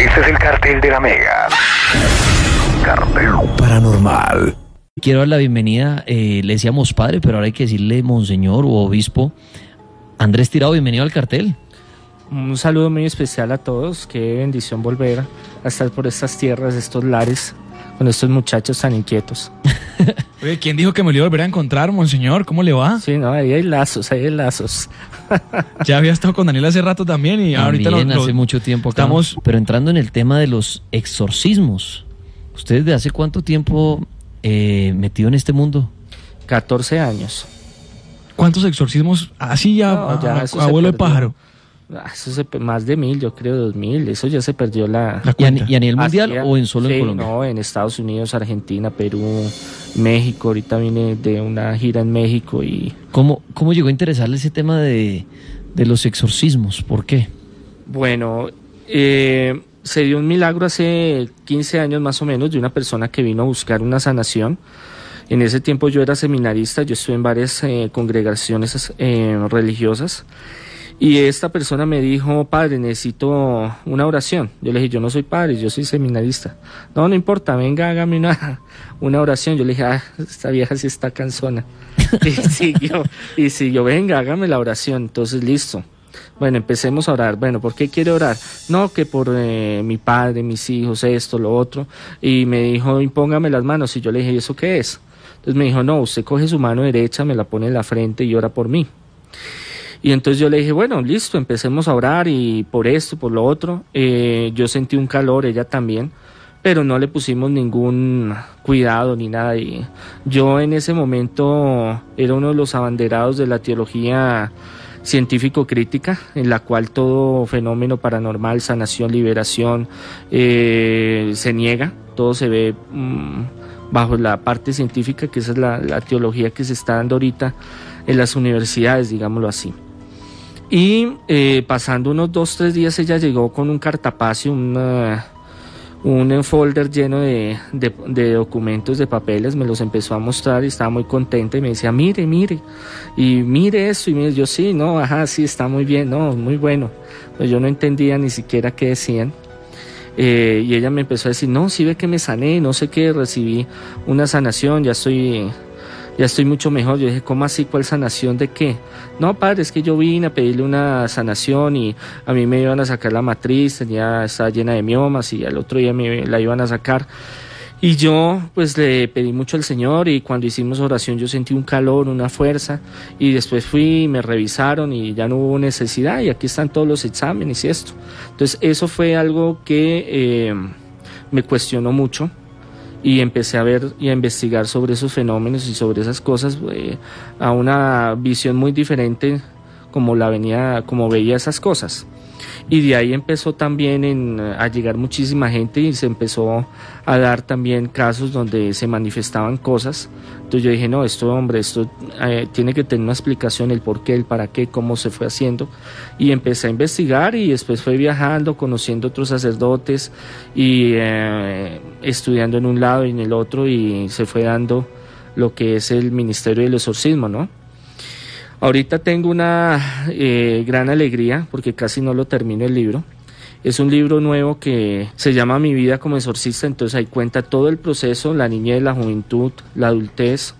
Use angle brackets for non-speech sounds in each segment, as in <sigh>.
Este es el cartel de la Mega. Cartel Paranormal. Quiero dar la bienvenida, eh, le decíamos padre, pero ahora hay que decirle monseñor o obispo. Andrés Tirado, bienvenido al cartel. Un saludo muy especial a todos. Qué bendición volver a estar por estas tierras, estos lares, con estos muchachos tan inquietos. <laughs> Oye, ¿quién dijo que me lo iba a volver a encontrar, monseñor? ¿Cómo le va? Sí, no, ahí hay lazos, ahí hay lazos. <laughs> Ya había estado con Daniel hace rato también y ahorita También lo- lo- hace mucho tiempo acá. estamos- Pero entrando en el tema de los exorcismos. ¿Usted desde hace cuánto tiempo eh, metido en este mundo? 14 años. ¿Cuántos exorcismos? Así ya, No, ya a- eso se abuelo de pájaro. Ah, Eso se, más de mil, yo creo, dos mil. Eso ya se perdió la... La ¿Y a, cuenta. y a nivel mundial o en solo Sí, en Colombia? No, en Estados Unidos, Argentina, Perú, México. Ahorita vine de una gira en México y ¿Cómo, ¿Cómo llegó a interesarle ese tema de, de los exorcismos? ¿Por qué? Bueno, eh, se dio un milagro hace 15 años más o menos de una persona que vino a buscar una sanación. En ese tiempo yo era seminarista, yo estuve en varias eh, congregaciones eh, religiosas y esta persona me dijo, padre, necesito una oración. Yo le dije, yo no soy padre, yo soy seminarista. No, no importa, venga, hágame una, <laughs> una oración. Yo le dije, ah, esta vieja sí está cansona. <laughs> Y siguió, y siguió, venga, hágame la oración. Entonces, listo. Bueno, empecemos a orar. Bueno, ¿por qué quiere orar? No, que por eh, mi padre, mis hijos, esto, lo otro. Y me dijo, impóngame las manos. Y yo le dije, ¿y eso qué es? Entonces me dijo, no, usted coge su mano derecha, me la pone en la frente y ora por mí. Y entonces yo le dije, bueno, listo, empecemos a orar y por esto, por lo otro. Eh, yo sentí un calor, ella también, pero no le pusimos ningún cuidado ni nada. Y yo en ese momento era uno de los abanderados de la teología científico-crítica, en la cual todo fenómeno paranormal, sanación, liberación, eh, se niega, todo se ve mm, bajo la parte científica, que esa es la, la teología que se está dando ahorita en las universidades, digámoslo así. Y eh, pasando unos dos, tres días ella llegó con un cartapacio, una- un folder lleno de, de- documentos, de papeles, me los empezó a mostrar y estaba muy contenta y me decía, mire, mire, y mire esto, y mire, yo sí, no, ajá, sí, está muy bien, no, muy bueno. Pues yo no entendía ni siquiera qué decían. Eh, y ella me empezó a decir, no, sí ve que me sané, no sé qué, recibí una sanación, ya estoy, ya estoy mucho mejor. Yo dije, ¿cómo así? ¿Cuál sanación de qué? No, padre, es que yo vine a pedirle una sanación y a mí me iban a sacar la matriz, tenía, estaba llena de miomas y al otro día me la iban a sacar. Y yo pues le pedí mucho al Señor y cuando hicimos oración yo sentí un calor, una fuerza y después fui y me revisaron y ya no hubo necesidad y aquí están todos los exámenes y esto. Entonces eso fue algo que eh, me cuestionó mucho y empecé a ver y a investigar sobre esos fenómenos y sobre esas cosas eh, a una visión muy diferente como la venía como veía esas cosas. Y de ahí empezó también a llegar muchísima gente y se empezó a dar también casos donde se manifestaban cosas entonces yo dije no esto hombre esto eh, tiene que tener una explicación el por qué el para qué cómo se fue haciendo y empecé a investigar y después fue viajando conociendo otros sacerdotes y eh, estudiando en un lado y en el otro y se fue dando lo que es el ministerio del exorcismo no Ahorita tengo una eh, gran alegría porque casi no lo termino el libro. Es un libro nuevo que se llama Mi vida como exorcista, entonces ahí cuenta todo el proceso, la niñez, la juventud, la adultez,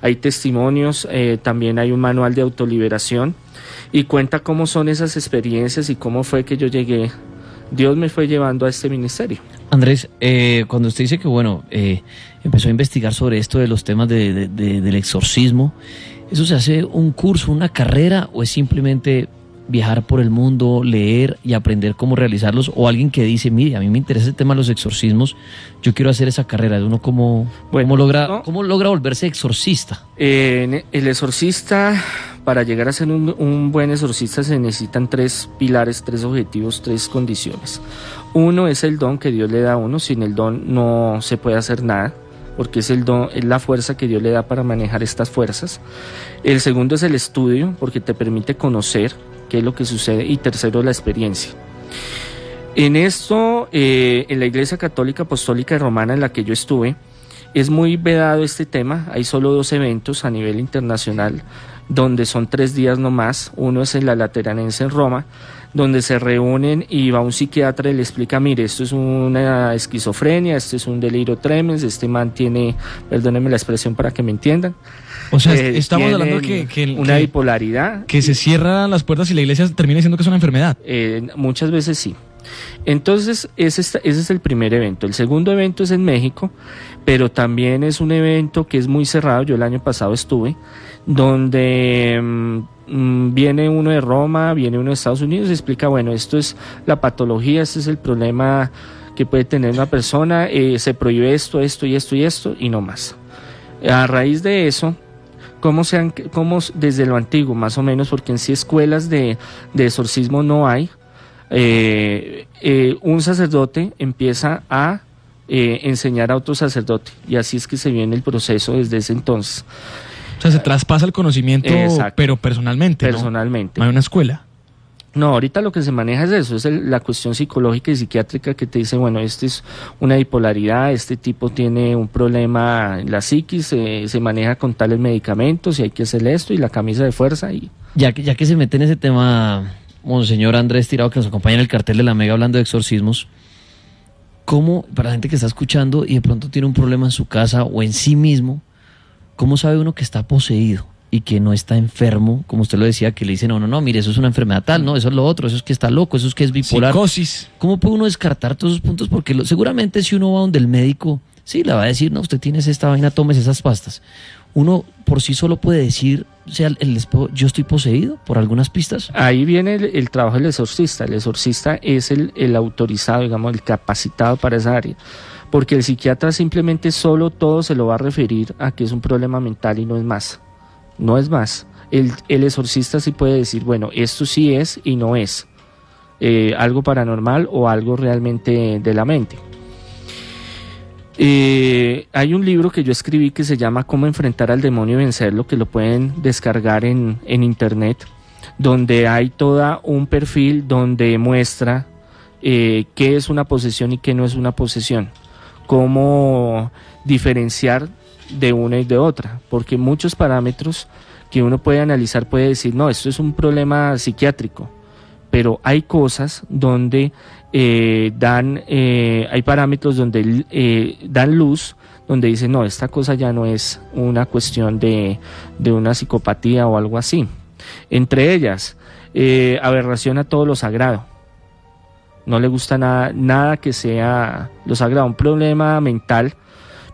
hay testimonios, eh, también hay un manual de autoliberación y cuenta cómo son esas experiencias y cómo fue que yo llegué, Dios me fue llevando a este ministerio. Andrés, eh, cuando usted dice que, bueno, eh, empezó a investigar sobre esto de los temas de- de- de- del exorcismo, ¿eso se hace un curso, una carrera o es simplemente viajar por el mundo, leer y aprender cómo realizarlos? O alguien que dice, mire, a mí me interesa el tema de los exorcismos, yo quiero hacer esa carrera. ¿Uno cómo, Bueno, cómo logra, no. cómo logra volverse exorcista? Eh, el exorcista, para llegar a ser un, un buen exorcista se necesitan tres pilares, tres objetivos, tres condiciones. Uno es el don que Dios le da a uno, sin el don no se puede hacer nada, porque es el don, es la fuerza que Dios le da para manejar estas fuerzas. El segundo es el estudio, porque te permite conocer qué es lo que sucede. Y tercero, la experiencia. En esto, eh, en la Iglesia Católica Apostólica y Romana en la que yo estuve, es muy vedado este tema. Hay solo dos eventos a nivel internacional donde son tres días no más. Uno es en la Lateranense en Roma donde se reúnen y va un psiquiatra y le explica, mire, esto es una esquizofrenia, esto es un delirio tremens, este man tiene, perdónenme la expresión para que me entiendan. O sea, eh, estamos hablando que, que, una que- bipolaridad. que se cierran las puertas y la iglesia termina diciendo que es una enfermedad. Eh, muchas veces sí. Entonces, ese, es- ese es el primer evento. El segundo evento es en México, pero también es un evento que es muy cerrado. Yo el año pasado estuve, donde mm, mm, viene uno de Roma, viene uno de Estados Unidos y explica, bueno, esto es la patología, este es el problema que puede tener una persona, eh, se prohíbe esto, esto y esto y esto y no más. A raíz de eso, cómo se han, cómo desde lo antiguo más o menos, porque en sí escuelas de, de exorcismo no hay, eh, eh, un sacerdote empieza a eh, enseñar a otro sacerdote y así es que se viene el proceso desde ese entonces, O sea, se traspasa el conocimiento, Exacto. pero personalmente. ¿no? personalmente. No hay una escuela. No, ahorita lo que se maneja es eso, es la cuestión psicológica y psiquiátrica que te dice, bueno, este es una bipolaridad, este tipo tiene un problema en la psiquis, se maneja con tales medicamentos y hay que hacerle esto y la camisa de fuerza y Ya que, ya que se mete en ese tema, Monseñor Andrés Tirado, que nos acompaña en el cartel de la Mega hablando de exorcismos, ¿cómo, para la gente que está escuchando y de pronto tiene un problema en su casa o en sí mismo, cómo sabe uno que está poseído y que no está enfermo? Como usted lo decía, que le dicen, no, no, no, mire, eso es una enfermedad tal, no, eso es lo otro, eso es que está loco, eso es que es bipolar. Psicosis. ¿Cómo puede uno descartar todos esos puntos? Porque lo- seguramente si uno va donde el médico, sí, le va a decir, no, usted tiene esta vaina, tomes esas pastas. Uno por sí solo puede decir, o sea, el espo- yo estoy poseído por algunas pistas. Ahí viene el, el trabajo del exorcista. El exorcista es el, el autorizado, digamos, el capacitado para esa área. Porque el psiquiatra simplemente solo todo se lo va a referir a que es un problema mental y no es más. No es más. El, el exorcista sí puede decir, bueno, esto sí es y no es. eh, algo paranormal o algo realmente de la mente. Eh, hay un libro que yo escribí que se llama Cómo enfrentar al demonio y vencerlo, que lo pueden descargar en, en internet, donde hay toda un perfil donde muestra eh, qué es una posesión y qué no es una posesión, cómo diferenciar de una y de otra, porque muchos parámetros que uno puede analizar puede decir, no, esto es un problema psiquiátrico, pero hay cosas donde eh, dan, eh, hay parámetros donde eh, dan luz, donde dicen, no, esta cosa ya no es una cuestión de, de una psicopatía o algo así. Entre ellas, aberración a todo lo sagrado. No le gusta nada, nada que sea lo sagrado. Un problema mental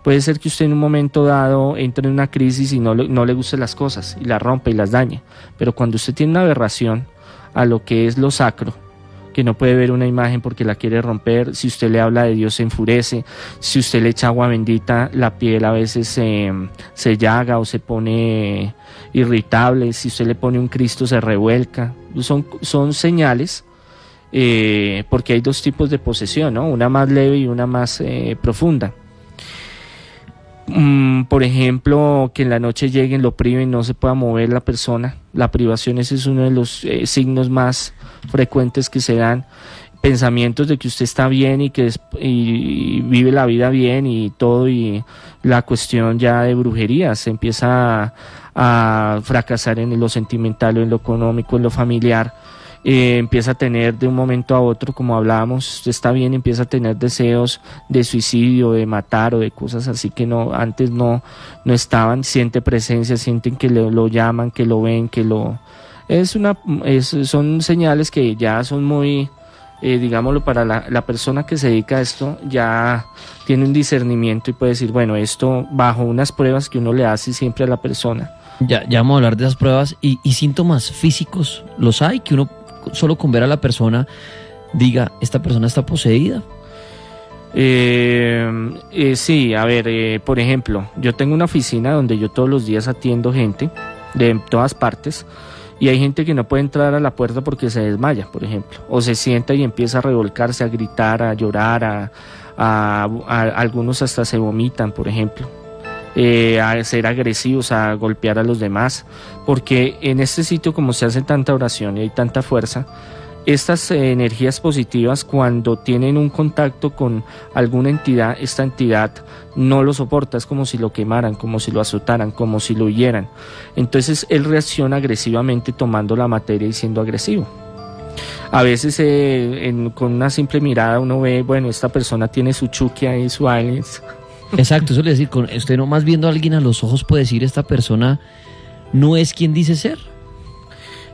puede ser que usted en un momento dado entre en una crisis y no no le gusten las cosas y las rompe y las dañe. Pero cuando usted tiene una aberración a lo que es lo sacro, que no puede ver una imagen porque la quiere romper, si usted le habla de Dios se enfurece, si usted le echa agua bendita, la piel a veces se, se llaga o se pone irritable, si usted le pone un Cristo se revuelca, son, son señales. eh, porque hay dos tipos de posesión, ¿no? una más leve y una más eh, profunda. Mm, por ejemplo, que en la noche lleguen, lo priven, no se pueda mover la persona. La privación ese es uno de los eh, signos más frecuentes que se dan. Pensamientos de que usted está bien y que es- y vive la vida bien y todo y la cuestión ya de brujería se empieza a, fracasar en lo sentimental en lo económico, en lo familiar. Eh, empieza a tener de un momento a otro, como hablábamos, está bien, empieza a tener deseos de suicidio, de matar o de cosas así que no antes no, no estaban, siente presencia, sienten que le- lo llaman, que lo ven, que lo es una es- son señales que ya son muy eh, digámoslo para la, la persona que se dedica a esto ya tiene un discernimiento y puede decir bueno esto bajo unas pruebas que uno le hace siempre a la persona Ya, ya vamos a hablar de esas pruebas y, y síntomas físicos, ¿los hay? Que uno solo con ver a la persona diga, esta persona está poseída. Eh, eh, sí, a ver, eh, por ejemplo, yo tengo una oficina donde yo todos los días atiendo gente de todas partes y hay gente que no puede entrar a la puerta porque se desmaya, por ejemplo, o se sienta y empieza a revolcarse, a gritar, a llorar, a, a- a- algunos hasta se vomitan, por ejemplo. Eh, a ser agresivos, a golpear a los demás, porque en este sitio como se hace tanta oración y hay tanta fuerza, estas eh, energías positivas cuando tienen un contacto con alguna entidad, esta entidad no lo soporta, es como si lo quemaran, como si lo azotaran, como si lo hieran. Entonces él reacciona agresivamente tomando la materia y siendo agresivo. A veces eh, con una simple mirada uno ve, bueno, esta persona tiene su chuki ahí, su aliens. Exacto, eso le decir, con usted nomás viendo a alguien a los ojos puede decir esta persona no es quien dice ser.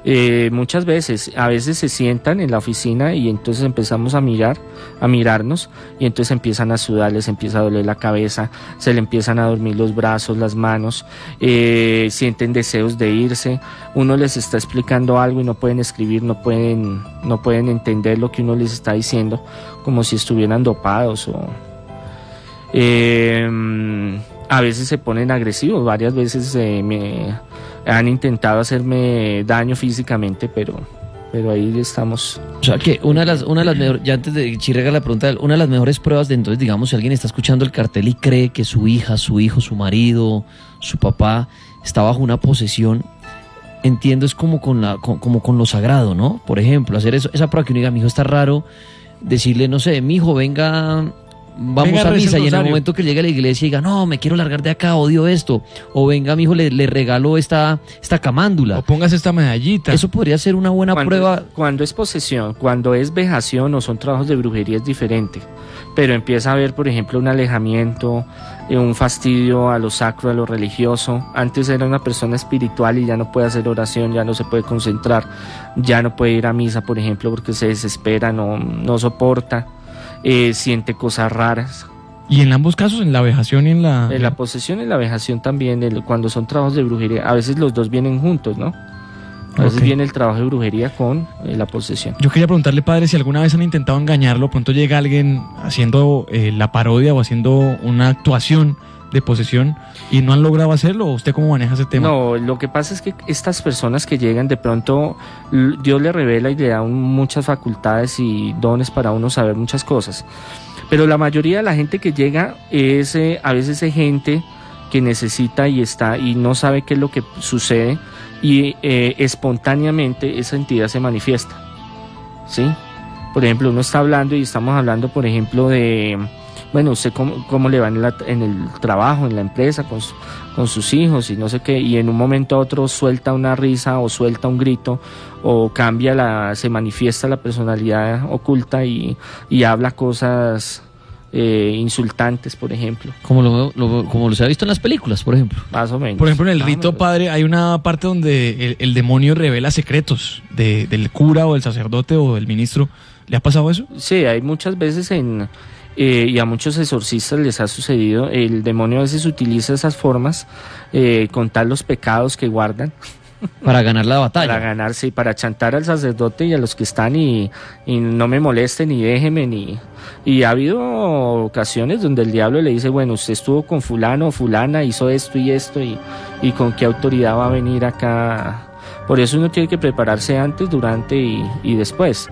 Eh, muchas veces, a veces se sientan en la oficina y entonces empezamos a mirar, a mirarnos y entonces empiezan a sudar, les empieza a doler la cabeza, se le empiezan a dormir los brazos, las manos, eh, sienten deseos de irse, uno les está explicando algo y no pueden escribir, no pueden, no pueden entender lo que uno les está diciendo, como si estuvieran dopados o eh, a veces se ponen agresivos, varias veces eh, me han intentado hacerme daño físicamente, pero, pero ahí estamos. O sea que una de las, una de las mejores, ya antes de Chirrega la pregunta, una de las mejores pruebas de entonces, digamos, si alguien está escuchando el cartel y cree que su hija, su hijo, su marido, su papá está bajo una posesión, entiendo es como con la, con- como con lo sagrado, ¿no? Por ejemplo, hacer eso, esa prueba que uno diga, mi hijo está raro, decirle, no sé, mi hijo, venga, vamos Venga, a misa, y en el momento que llegue a la iglesia y diga, no, me quiero largar de acá, odio esto, o venga, mi hijo, le, le regalo esta, esta camándula. O póngase esta medallita. Eso podría ser una buena Cuando, prueba. cuando es posesión, cuando es vejación o son trabajos de brujería es diferente. Pero empieza a haber, por ejemplo, un alejamiento, eh, un fastidio a lo sacro, a lo religioso. Antes era una persona espiritual y ya no puede hacer oración, ya no se puede concentrar, ya no puede ir a misa, por ejemplo, porque se desespera, no, no soporta, eh, siente cosas raras. Y en ambos casos, en la vejación y en la... Eh, la posesión y la vejación también, el- cuando son trabajos de brujería, a veces los dos vienen juntos, ¿no? A veces viene el trabajo de brujería con eh, la posesión. Yo quería preguntarle, padre, si alguna vez han intentado engañarlo, pronto llega alguien haciendo eh, la parodia o haciendo una actuación de posesión y no han logrado hacerlo. ¿o ¿Usted cómo maneja ese tema? No, lo que pasa es que estas personas que llegan de pronto, Dios le revela y le da muchas facultades y dones para uno saber muchas cosas. Pero la mayoría de la gente que llega es eh, a veces es gente que necesita y está y no sabe qué es lo que sucede y eh, espontáneamente esa entidad se manifiesta. ¿Sí? Por ejemplo, uno está hablando y estamos hablando, por ejemplo, de, bueno, usted cómo, cómo le va en, la- en el trabajo, en la empresa, con, su- con sus hijos y no sé qué, y en un momento a otro suelta una risa o suelta un grito o cambia la, se manifiesta la personalidad oculta y, y habla cosas eh, insultantes, por ejemplo, Como lo, lo- como se ha visto en las películas, por ejemplo. más o menos. Por ejemplo, en el rito, padre, hay una parte donde el, el demonio revela secretos de- del cura o del sacerdote o del ministro. ¿Le ha pasado eso? Sí, hay muchas veces en eh, y a muchos exorcistas les ha sucedido. El demonio a veces utiliza esas formas, eh, contar los pecados que guardan <laughs> Para ganar la batalla. para ganarse y para chantar al sacerdote y a los que están y, y no me molesten y déjenme ni y ha habido ocasiones donde el diablo le dice bueno usted estuvo con fulano o fulana hizo esto y esto y, y con qué autoridad va a venir acá por eso uno tiene que prepararse antes durante y, después.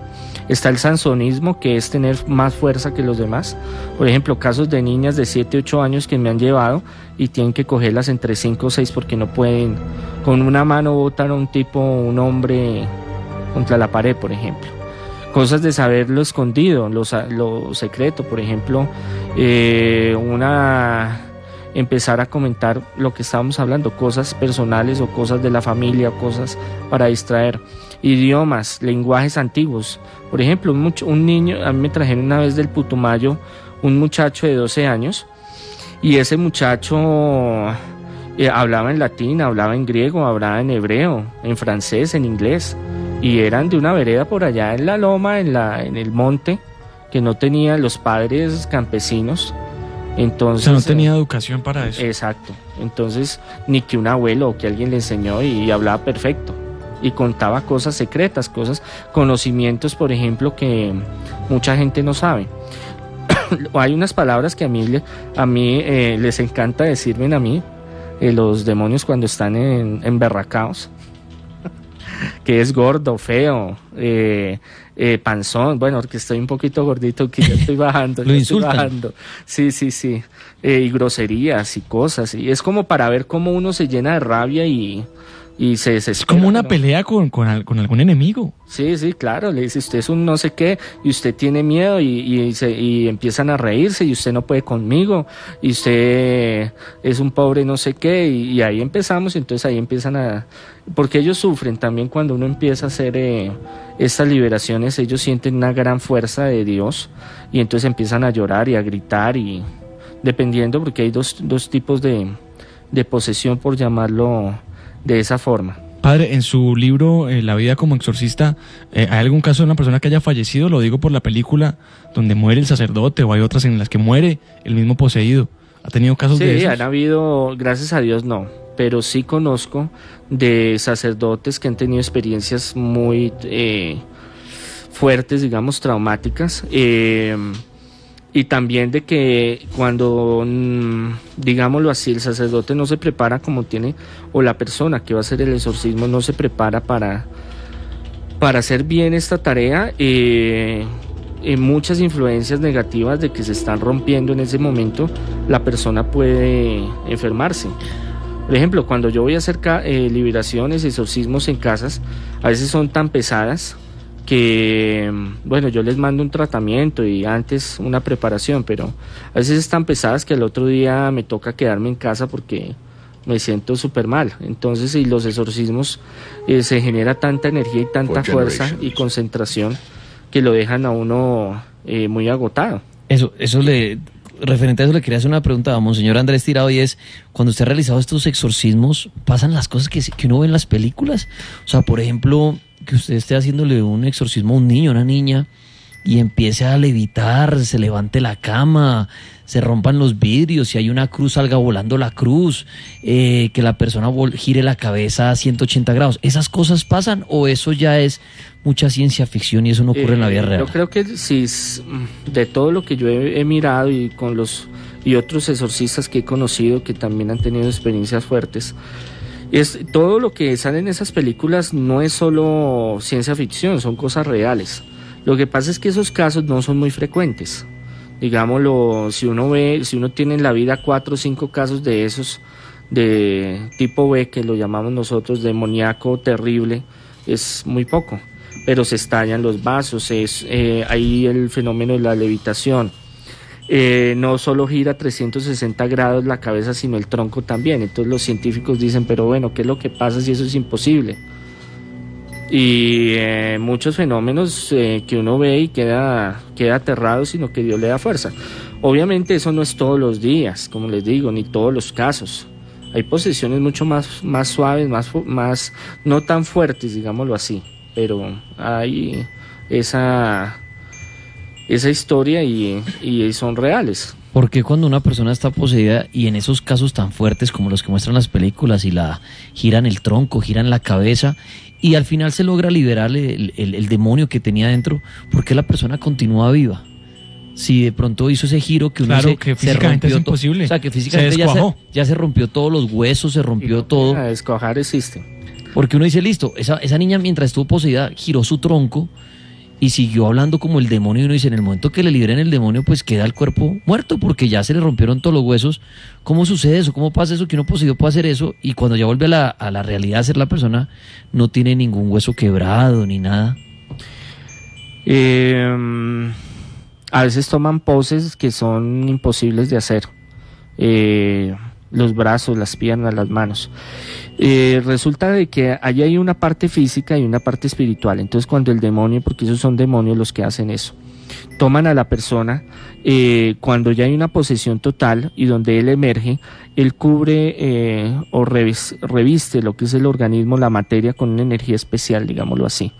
Está el sansonismo que es tener más fuerza que los demás. Por ejemplo casos de niñas de 7 8 años que me han llevado y tienen que cogerlas entre 5 o 6 porque no pueden. Con una mano botar a un tipo, un hombre contra la pared, por ejemplo. Cosas de saber lo escondido, lo, lo secreto, por ejemplo, eh, una empezar a comentar lo que estábamos hablando, cosas personales o cosas de la familia, cosas para distraer, idiomas, lenguajes antiguos. Por ejemplo, un, much- un niño, a mí me trajeron una vez del Putumayo un muchacho de 12 años y ese muchacho eh, hablaba en latín, hablaba en griego, hablaba en hebreo, en francés, en inglés. Y eran de una vereda por allá en la loma, en, la, en el monte, que no tenían los padres campesinos. O Entonces, sea, no tenía educación para eso. Exacto. Entonces, ni que un abuelo o que alguien le enseñó y, y hablaba perfecto. Y contaba cosas secretas, cosas, conocimientos, por ejemplo, que mucha gente no sabe. <coughs> Hay unas palabras que a mí, a mí eh, les encanta decirme a mí, eh, los demonios cuando están en, emberracaos, que es gordo, feo, eh, eh, panzón, bueno, porque estoy un poquito gordito, que ya estoy bajando. <laughs> Lo ya estoy bajando. Sí, sí, sí. Eh, y groserías y cosas. Y es como para ver cómo uno se llena de rabia y y se desespera. Es como una pelea con, con, con algún enemigo. Sí, sí, claro, le dice usted es un no sé qué y usted tiene miedo y, y, se- y empiezan a reírse y usted no puede conmigo y usted es un pobre no sé qué y, y ahí empezamos y entonces ahí empiezan a... Porque ellos sufren también cuando uno empieza a hacer eh, estas liberaciones, ellos sienten una gran fuerza de Dios y entonces empiezan a llorar y a gritar y dependiendo porque hay dos, dos tipos de, de posesión por llamarlo de esa forma. Padre, en su libro eh, La vida como exorcista, eh, ¿hay algún caso de una persona que haya fallecido? Lo digo por la película donde muere el sacerdote o hay otras en las que muere el mismo poseído. ¿Ha tenido casos de Sí, esos? han habido, gracias a Dios no, pero sí conozco de sacerdotes que han tenido experiencias muy eh, fuertes, digamos, traumáticas. Y también de que cuando, mm, digámoslo así, el sacerdote no se prepara como tiene, o la persona que va a hacer el exorcismo no se prepara para, para hacer bien esta tarea, eh, eh, muchas influencias negativas de que se están rompiendo en ese momento, la persona puede enfermarse. Por ejemplo, cuando yo voy a hacer eh, liberaciones, exorcismos en casas, a veces son tan pesadas que, bueno, yo les mando un tratamiento y antes una preparación, pero a veces es tan pesadas que el otro día me toca quedarme en casa porque me siento súper mal. Entonces, y los exorcismos eh, se genera tanta energía y tanta fuerza y concentración que lo dejan a uno eh, muy agotado. Eso, eso le, referente a eso le quería hacer una pregunta a Monseñor Andrés Tirado y es, cuando usted ha realizado estos exorcismos, ¿pasan las cosas que, se- que uno ve en las películas? O sea, por ejemplo, que usted esté haciéndole un exorcismo a un niño, a una niña, y empiece a levitar, se levante la cama, se rompan los vidrios, si hay una cruz salga volando la cruz, eh, que la persona gire la cabeza a 180 grados. ¿Esas cosas pasan o eso ya es mucha ciencia ficción y eso no ocurre en la vida Eh, real? Yo creo que si mm, de todo lo que yo he, he mirado y con los y otros exorcistas que he conocido que también han tenido experiencias fuertes, es todo lo que sale en esas películas no es solo ciencia ficción, son cosas reales. Lo que pasa es que esos casos no son muy frecuentes. Digámoslo, si uno ve, si uno tiene en la vida cuatro o cinco casos de esos de tipo B, que lo llamamos nosotros demoníaco terrible, es muy poco. Pero se estallan los vasos, es eh, ahí el fenómeno de la levitación. Eh, no solo gira 360 grados la cabeza, sino el tronco también. Entonces los científicos dicen, pero bueno, ¿qué es lo que pasa si eso es imposible? Y eh, muchos fenómenos eh, que uno ve y queda, queda aterrado, sino que Dios le da fuerza. Obviamente eso no es todos los días, como les digo, ni todos los casos. Hay posesiones mucho más, más suaves, más, más, no tan fuertes, digámoslo así, pero hay esa, esa historia y, y son reales. Porque cuando una persona está poseída y en esos casos tan fuertes como los que muestran las películas y la giran el tronco, giran la cabeza y al final se logra liberar el, el- el demonio que tenía dentro, ¿por qué la persona continúa viva? Si de pronto hizo ese giro que uno Claro, dice, que se físicamente es rompió to- imposible. O sea, que Se físicamente ya, se, ya se rompió todos los huesos, se rompió todo. A descojar existe. Porque uno dice, listo, esa, esa niña mientras estuvo poseída giró su tronco y siguió hablando como el demonio. Y uno dice, en el momento que le liberen el demonio, pues queda el cuerpo muerto porque ya se le rompieron todos los huesos. ¿Cómo sucede eso? ¿Cómo pasa eso? Que uno poseído puede hacer eso y cuando ya vuelve a la, realidad a ser la persona, no tiene ningún hueso quebrado ni nada. Eh, a veces toman poses que son imposibles de hacer. Eh, los brazos, las piernas, las manos. Eh, resulta de que allí hay una parte física y una parte espiritual. Entonces cuando el demonio, porque esos son demonios los que hacen eso, toman a la persona, eh, cuando ya hay una posesión total y donde él emerge, él cubre eh, o revis- reviste lo que es el organismo, la materia, con una energía especial, digámoslo así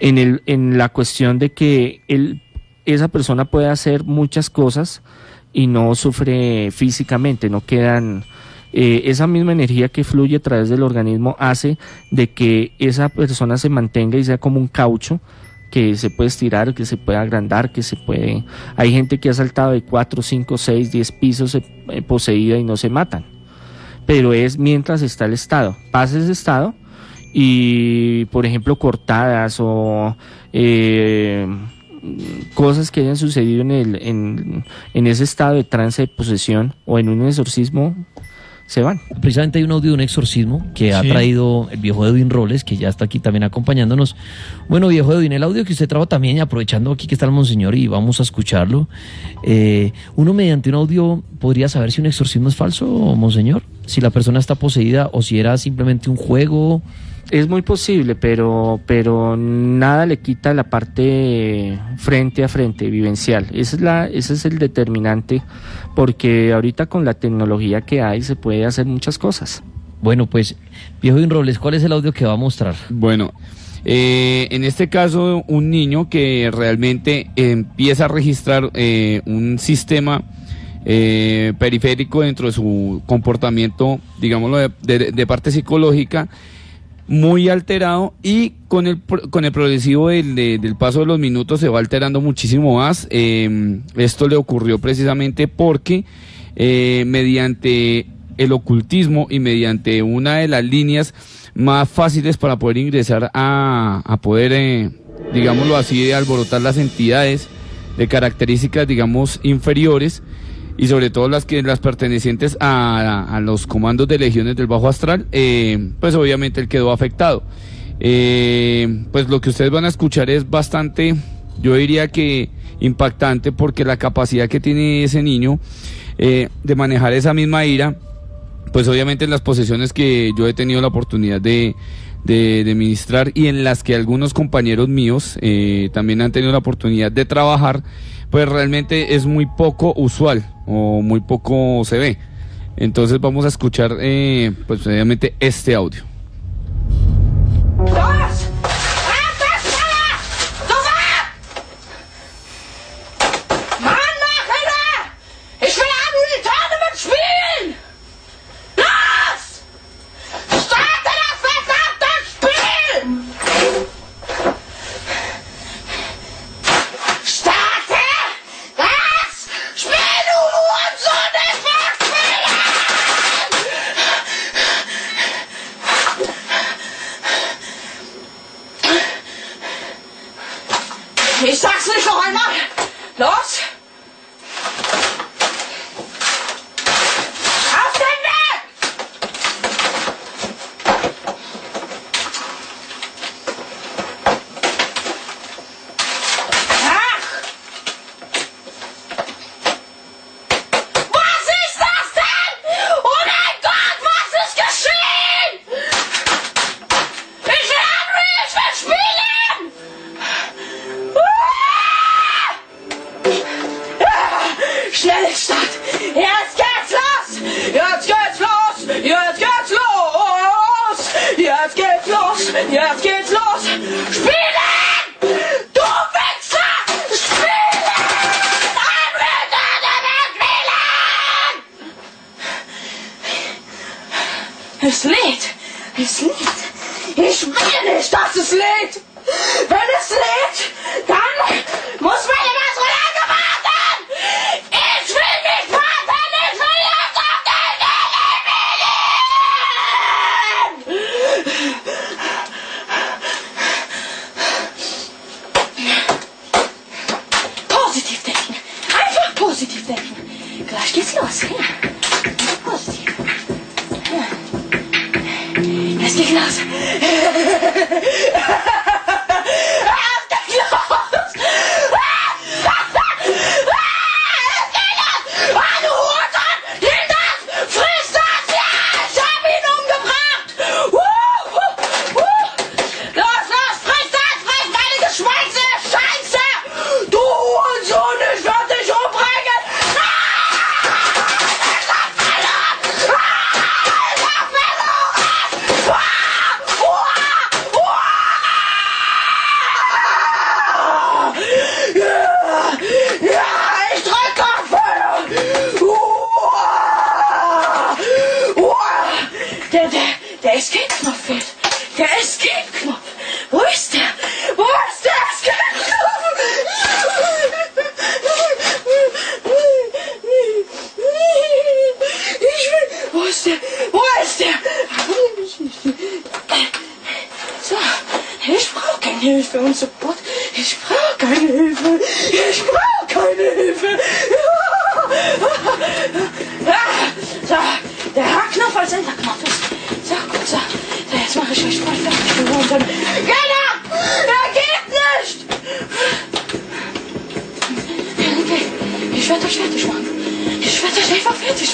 en, el, en la cuestión de que él, esa persona puede hacer muchas cosas y no sufre físicamente, no quedan... eh, esa misma energía que fluye a través del organismo hace de que esa persona se mantenga y sea como un caucho que se puede estirar, que se puede agrandar, que se puede... Hay gente que ha saltado de 4, 5, 6, 10 pisos eh, poseída y no se matan. Pero es mientras está el estado. Pasa ese estado y por ejemplo cortadas o eh, cosas que hayan sucedido en, el, en, en ese estado de trance de posesión o en un exorcismo se van. Precisamente hay un audio de un exorcismo que ha traído el viejo Edwin Robles, que ya está aquí también acompañándonos. Bueno, viejo Edwin, el audio que usted trajo también, y aprovechando aquí que está el monseñor y vamos a escucharlo. eh, uno mediante un audio podría saber si un exorcismo es falso, monseñor, si la persona está poseída o si era simplemente un juego. Es muy posible, pero, pero nada le quita la parte frente a frente, vivencial. Ese es, la, ese es el determinante, porque ahorita con la tecnología que hay se puede hacer muchas cosas. Bueno, pues, viejo Robles, ¿cuál es el audio que va a mostrar? Bueno, eh, en este caso, un niño que realmente empieza a registrar eh, un sistema eh, periférico dentro de su comportamiento, digámoslo, de, de- de parte psicológica, muy alterado y con el, con el progresivo del, de- del paso de los minutos se va alterando muchísimo más. Eh, esto le ocurrió precisamente porque eh, mediante el ocultismo y mediante una de las líneas más fáciles para poder ingresar a, a poder, eh, digámoslo así, de alborotar las entidades de características, digamos, inferiores y sobre todo las que las pertenecientes a, a los comandos de legiones del bajo astral, eh, pues obviamente él quedó afectado. Eh, pues lo que ustedes van a escuchar es bastante, yo diría que impactante porque la capacidad que tiene ese niño eh, de manejar esa misma ira, pues obviamente en las posesiones que yo he tenido la oportunidad de, de, de ministrar y en las que algunos compañeros míos eh, también han tenido la oportunidad de trabajar, pues realmente es muy poco usual o muy poco se ve. Entonces vamos a escuchar eh, pues obviamente este audio. ich das Lied?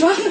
Schwamm.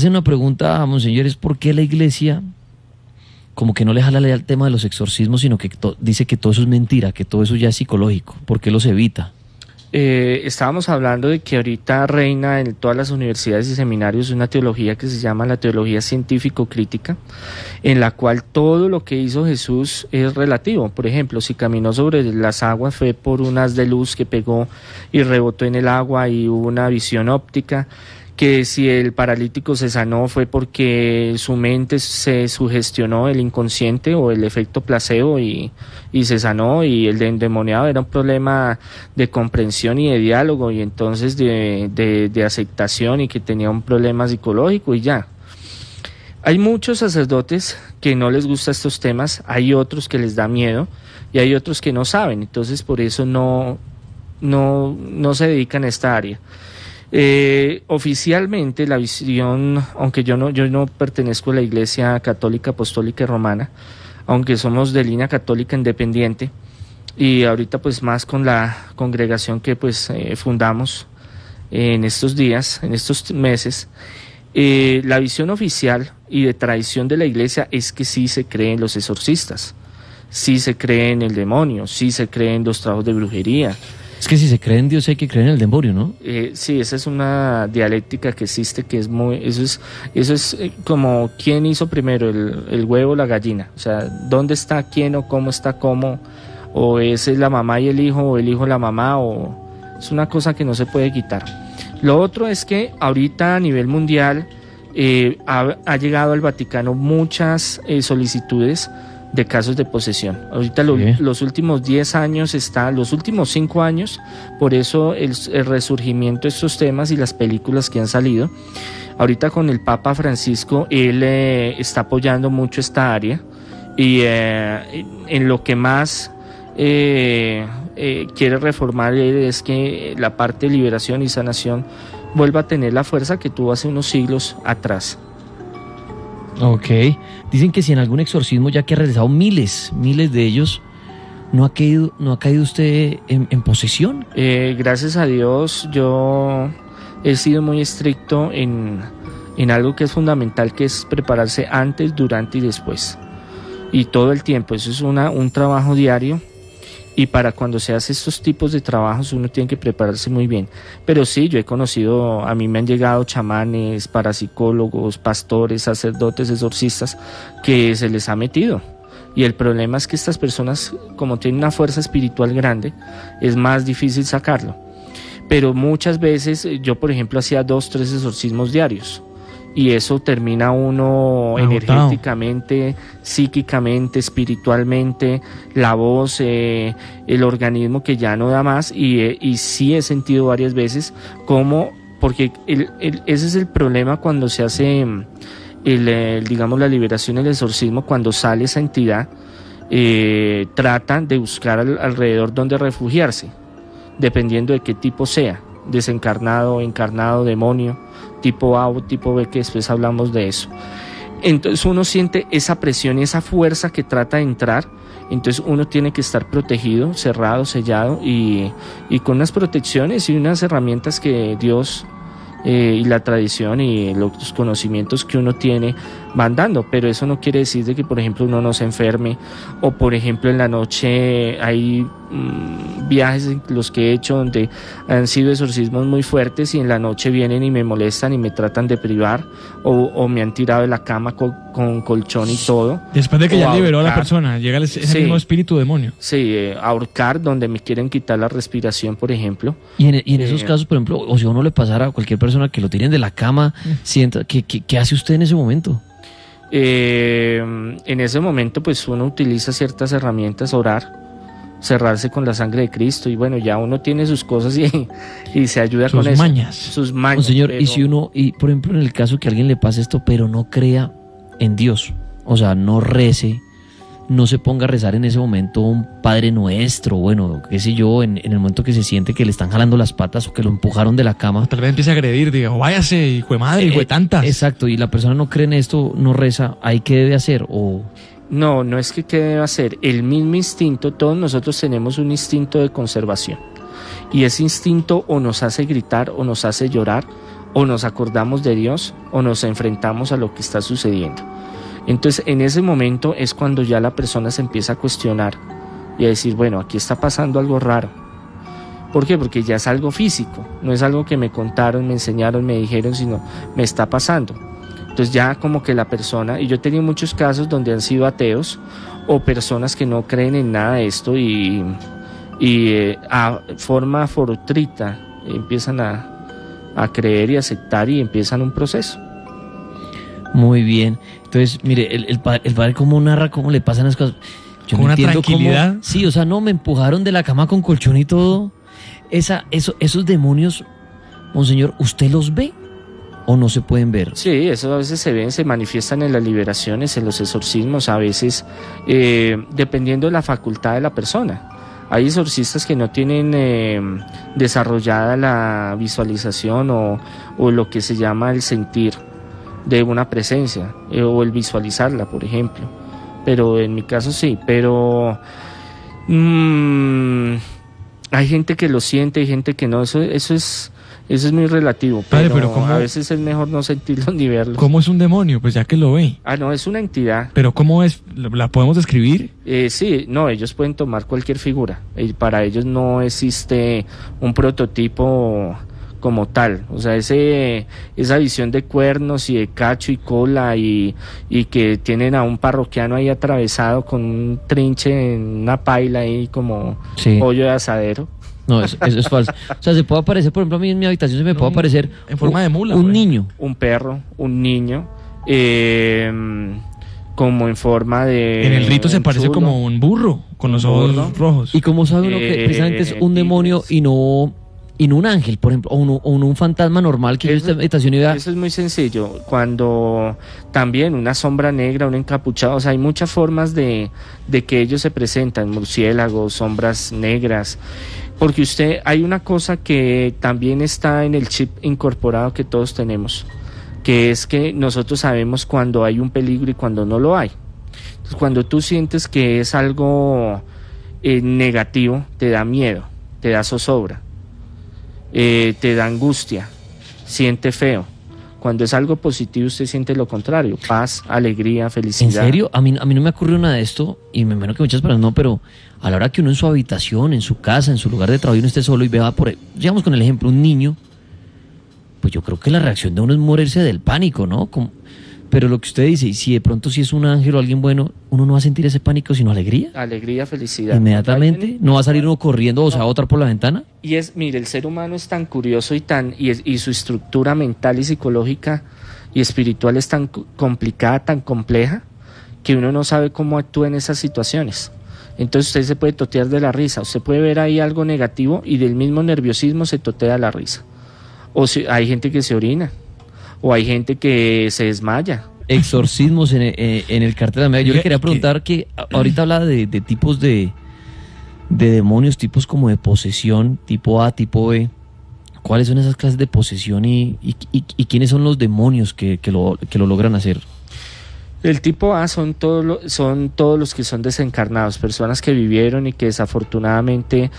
Hace una pregunta, monseñor, es por qué la iglesia como que no le jala al tema de los exorcismos, sino que dice que todo eso es mentira, que todo eso ya es psicológico. ¿Por qué los evita? Eh, estábamos hablando de que ahorita reina en todas las universidades y seminarios una teología que se llama la teología científico-crítica, en la cual todo lo que hizo Jesús es relativo. Por ejemplo, si caminó sobre las aguas fue por un haz de luz que pegó y rebotó en el agua y hubo una visión óptica que si el paralítico se sanó fue porque su mente se sugestionó el inconsciente o el efecto placebo y, y se sanó y el de endemoniado era un problema de comprensión y de diálogo y entonces de, de, de aceptación y que tenía un problema psicológico y ya. Hay muchos sacerdotes que no les gustan estos temas, hay otros que les da miedo y hay otros que no saben, entonces por eso no, no, no se dedican a esta área. Eh, oficialmente la visión, aunque yo no, yo no pertenezco a la Iglesia Católica Apostólica y Romana, aunque somos de línea católica independiente, y ahorita pues más con la congregación que pues eh, fundamos en estos días, en estos meses, eh, la visión oficial y de tradición de la iglesia es que sí se cree en los exorcistas, sí se cree en el demonio, sí se cree en los trabajos de brujería, Es que si se cree en Dios hay que creer en el demonio, ¿no? eh, sí, esa es una dialéctica que existe que es muy, eso es, eso es eh, como quién hizo primero el, el huevo o la gallina, o sea, dónde está quién o cómo está cómo, o ese es la mamá y el hijo o el hijo la mamá, o es una cosa que no se puede quitar. Lo otro es que ahorita a nivel mundial eh, ha, ha llegado al Vaticano muchas eh, solicitudes de casos de posesión. Ahorita lo- los últimos 10 años está, los últimos 5 años, por eso el, el resurgimiento de estos temas y las películas que han salido. Ahorita con el Papa Francisco, él eh, está apoyando mucho esta área y eh, en lo que más eh, quiere reformar él es que la parte de liberación y sanación vuelva a tener la fuerza que tuvo hace unos siglos atrás. Ok. Dicen que si en algún exorcismo, ya que ha realizado miles, miles de ellos, ¿no ha caído, no ha caído usted en, posesión? Eh, gracias a Dios yo he sido muy estricto en, en algo que es fundamental, que es prepararse antes, durante y después. Y todo el tiempo, eso es una, un trabajo diario. Y para cuando se hace estos tipos de trabajos uno tiene que prepararse muy bien. Pero sí, yo he conocido, a mí me han llegado chamanes, parapsicólogos, pastores, sacerdotes, exorcistas, que se les ha metido. Y el problema es que estas personas, como tienen una fuerza espiritual grande, es más difícil sacarlo. Pero muchas veces eh, yo, por ejemplo, hacía dos, tres exorcismos diarios. Y eso termina uno Agotado. energéticamente, psíquicamente, espiritualmente, la voz, eh, el organismo que ya no da más. Y, eh, y sí he sentido varias veces como, porque el- el- ese es el problema cuando se hace, mm, el, el, digamos, la liberación, el exorcismo, cuando sale esa entidad, eh, tratan de buscar al- alrededor donde refugiarse dependiendo de qué tipo sea, desencarnado, encarnado, demonio, tipo A o tipo B, que después hablamos de eso. Entonces uno siente esa presión y esa fuerza que trata de entrar, entonces uno tiene que estar protegido, cerrado, sellado y, y con unas protecciones y unas herramientas que Dios eh, y la tradición y los conocimientos que uno tiene van dando, pero eso no quiere decir de que por ejemplo uno no se enferme o por ejemplo en la noche hay mm, viajes en los que he hecho donde han sido exorcismos muy fuertes y en la noche vienen y me molestan y me tratan de privar o, o me han tirado de la cama con, con colchón y todo. Después de que O ya liberó a la persona, llega el- ese Sí. mismo espíritu demonio. Sí, eh, ahorcar donde me quieren quitar la respiración, por ejemplo. Y en, y en esos Eh, casos, por ejemplo, o si a uno le pasara a cualquier persona que lo tiren de la cama, sienta, ¿qué, qué, qué hace usted en ese momento? Eh, en ese momento, pues uno utiliza ciertas herramientas, orar, cerrarse con la sangre de Cristo y bueno, ya uno tiene sus cosas y, <laughs> y se ayuda Sus con eso. mañas. Sus mañas. Monseñor, y si uno, y por ejemplo, en el caso que a alguien le pase esto, pero no crea en Dios, o sea, no rece, no se ponga a rezar en ese momento un Padre Nuestro, bueno, qué sé yo, en, en el momento que se siente que le están jalando las patas o que lo empujaron de la cama. Tal vez empiece a agredir, diga, váyase, hijo de madre, hijo de Eh, tantas. Exacto, y la persona no cree en esto, no reza, ¿ahí qué debe hacer? O, No, no es que qué debe hacer. El mismo instinto, todos nosotros tenemos un instinto de conservación. Y ese instinto o nos hace gritar o nos hace llorar o nos acordamos de Dios o nos enfrentamos a lo que está sucediendo. Entonces en ese momento es cuando ya la persona se empieza a cuestionar y a decir, bueno, aquí está pasando algo raro. ¿Por qué? Porque ya es algo físico, no es algo que me contaron, me enseñaron, me dijeron, sino me está pasando. Entonces ya como que la persona, y yo he tenido muchos casos donde han sido ateos o personas que no creen en nada de esto y, eh, a forma fortuita empiezan a creer y aceptar y empiezan un proceso. Muy bien. Entonces, mire, el, el, pa- el padre cómo narra cómo le pasan las cosas. Yo Con no una entiendo cómo- tranquilidad. sí, o sea, no, me empujaron de la cama con colchón y todo. Esa, eso, esos demonios, monseñor, ¿usted los ve o no se pueden ver? Sí, eso a veces se ven, se manifiestan en las liberaciones, en los exorcismos, a veces eh, dependiendo de la facultad de la persona. Hay exorcistas que no tienen eh, desarrollada la visualización o, o lo que se llama el sentir de una presencia eh, o el visualizarla, por ejemplo. Pero en mi caso sí, pero mm, hay gente que lo siente, hay gente que no. Eso, eso es eso es muy relativo. Pero, pero ¿cómo- a veces es mejor no sentirlo <laughs> ni verlo. ¿Cómo es un demonio? Pues ya que lo ve. Ah, no, es una entidad. Pero ¿cómo es? ¿La la podemos describir? Eh, sí, no, ellos pueden tomar cualquier figura. Eh, para ellos no existe un prototipo como tal. O sea, ese, esa visión de cuernos y de cacho y cola y, y que tienen a un parroquiano ahí atravesado con un trinche en una paila ahí como Sí. pollo de asadero. No, eso, eso es falso. <laughs> O sea, se puede aparecer, por ejemplo, a mí en mi habitación se me puede aparecer en forma un- de mula, un pues. niño. un perro, un niño, eh, como en forma de... en el rito se parece chulo. como un burro, con los ojos burro. rojos. ¿Y cómo sabe uno que Eh, precisamente es un demonio y no, y no un ángel, por ejemplo, o un, o un- un fantasma normal que yo Eso- mi habitación y? Eso es muy sencillo. Cuando también una sombra negra, un encapuchado, o sea, hay muchas formas de, de que ellos se presentan, murciélagos, sombras negras. Porque usted, hay una cosa que también está en el chip incorporado que todos tenemos, que es que nosotros sabemos cuando hay un peligro y cuando no lo hay. Entonces, cuando tú sientes que es algo eh, negativo, te da miedo, te da zozobra, eh, te da angustia, siente feo. Cuando es algo positivo, usted siente lo contrario: paz, alegría, ¿En felicidad. serio? A mí, a mí no me ocurrió nada de esto, y me imagino que muchas personas no, pero a la hora que uno en su habitación, en su casa, en su lugar de trabajo, uno esté solo y vea por, digamos con el ejemplo, un niño, pues yo creo que la reacción de uno es morirse del pánico, ¿no? Como- pero lo que usted dice, y si de pronto si es un ángel o alguien bueno, uno no va a sentir ese pánico, sino alegría. Alegría, felicidad. Inmediatamente, no va a salir uno corriendo o se va a botar por la ventana. Y es, mire, el ser humano es tan curioso y tan y, es- y su estructura mental y psicológica y espiritual es tan co- complicada, tan compleja, que uno no sabe cómo actúa en esas situaciones. Entonces usted se puede totear de la risa, usted puede ver ahí algo negativo y del mismo nerviosismo se totea la risa. O si, hay gente que se orina, o hay gente que se desmaya. Exorcismos en, eh, en el cartel de América. Yo le quería preguntar que ahorita habla de, de tipos de, de demonios, tipos como de posesión, tipo A, tipo B. ¿Cuáles son esas clases de posesión y, y, y- y quiénes son los demonios que, que lo, que lo logran hacer? El tipo A son todos, lo- son todos los que son desencarnados, personas que vivieron y que desafortunadamente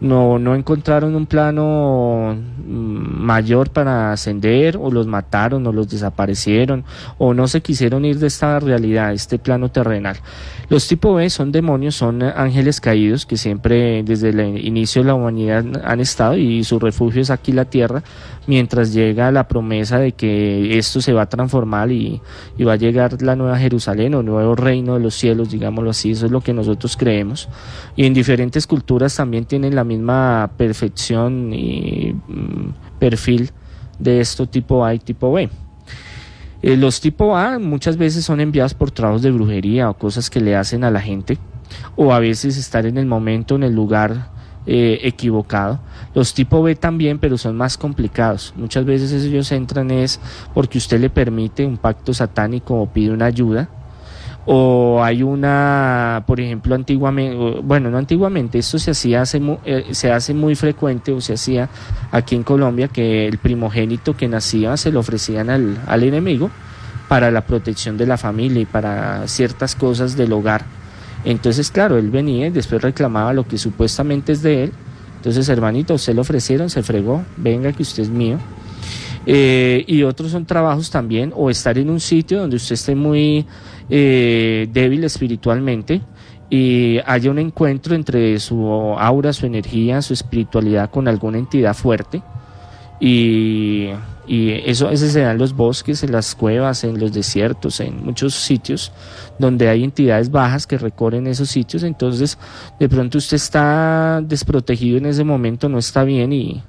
no, no encontraron un plano mm, mayor para ascender o los mataron o los desaparecieron o no se quisieron ir de esta realidad, este plano terrenal. Los tipo B son demonios, son ángeles caídos que siempre desde el inicio de la humanidad han estado y su refugio es aquí la tierra, mientras llega la promesa de que esto se va a transformar y, y va a llegar la nueva Jerusalén o nuevo reino de los cielos, digámoslo así, eso es lo que nosotros creemos. Y en diferentes culturas también tienen la misma perfección y mm, perfil de esto tipo A y tipo B. Eh, los tipo A muchas veces son enviados por trabajos de brujería o cosas que le hacen a la gente, o a veces estar en el momento, en el lugar eh, equivocado. Los tipo B también, pero son más complicados. Muchas veces ellos entran es porque usted le permite un pacto satánico o pide una ayuda. O hay una, por ejemplo, antiguamente, bueno, no antiguamente, esto se hacía hace, eh, se hace muy frecuente o se hacía aquí en Colombia que el primogénito que nacía se lo ofrecían al, al enemigo para la protección de la familia y para ciertas cosas del hogar. Entonces, claro, él venía y después reclamaba lo que supuestamente es de él. Entonces, hermanito, usted le ofrecieron, se fregó, venga que usted es mío. Eh, y otros son trabajos también, o estar en un sitio donde usted esté muy eh, débil espiritualmente y haya un encuentro entre su aura, su energía, su espiritualidad con alguna entidad fuerte. Y, y eso ese se da en los bosques, en las cuevas, en los desiertos, en muchos sitios donde hay entidades bajas que recorren esos sitios. Entonces, de pronto usted está desprotegido en ese momento, no está bien y,